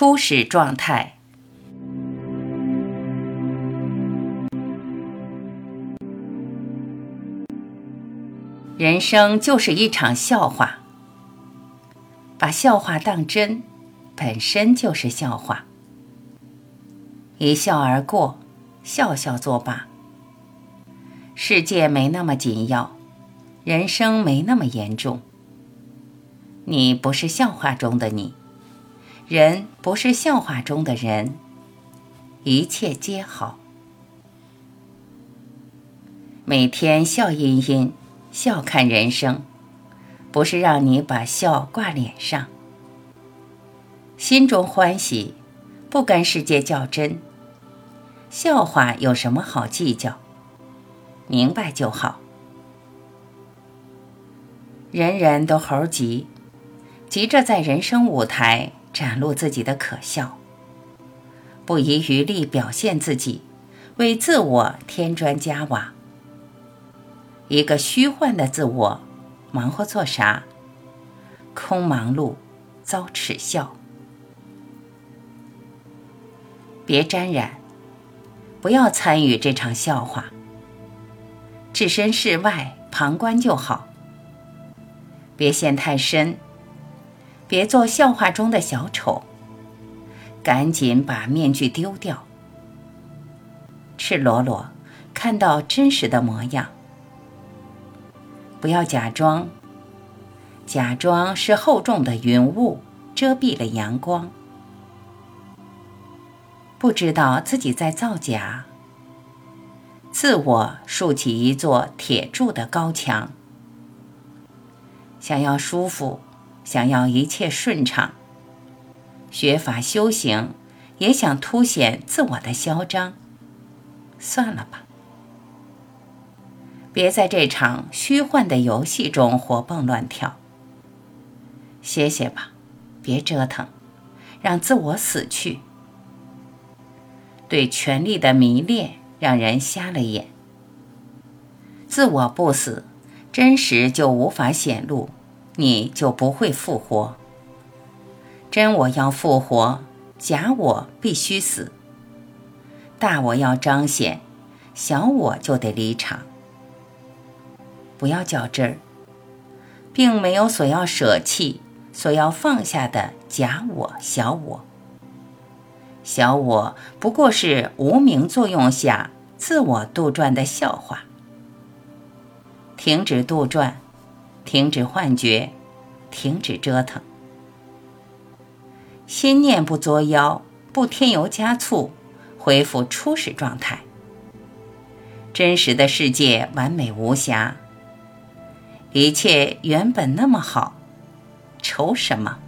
初始状态。人生就是一场笑话，把笑话当真，本身就是笑话。一笑而过，笑笑作罢。世界没那么紧要，人生没那么严重。你不是笑话中的你，人不是笑话中的人，一切皆好。每天笑吟吟，笑看人生，不是让你把笑挂脸上。心中欢喜，不跟世界较真。笑话有什么好计较？明白就好。人人都猴急。急着在人生舞台展露自己的可笑，不遗余力表现自己，为自我添砖加瓦。一个虚幻的自我，忙活做啥？空忙碌，遭耻笑。别沾染，不要参与这场笑话，置身事外旁观就好。别陷太深。别做笑话中的小丑，赶紧把面具丢掉，赤裸裸看到真实的模样。不要假装，假装是厚重的云雾遮蔽了阳光。不知道自己在造假，自我竖起一座铁铸的高墙，想要舒服。想要一切顺畅，学法修行，也想凸显自我的嚣张。算了吧，别在这场虚幻的游戏中活蹦乱跳。歇歇吧，别折腾，让自我死去。对权力的迷恋让人瞎了眼。自我不死，真实就无法显露。你就不会复活。真我要复活，假我必须死。大我要彰显，小我就得离场。不要较真儿，并没有所要舍弃、所要放下的假我、小我。小我不过是无名作用下自我杜撰的笑话。停止杜撰。停止幻觉，停止折腾，心念不作妖，不添油加醋，恢复初始状态。真实的世界完美无瑕，一切原本那么好，愁什么？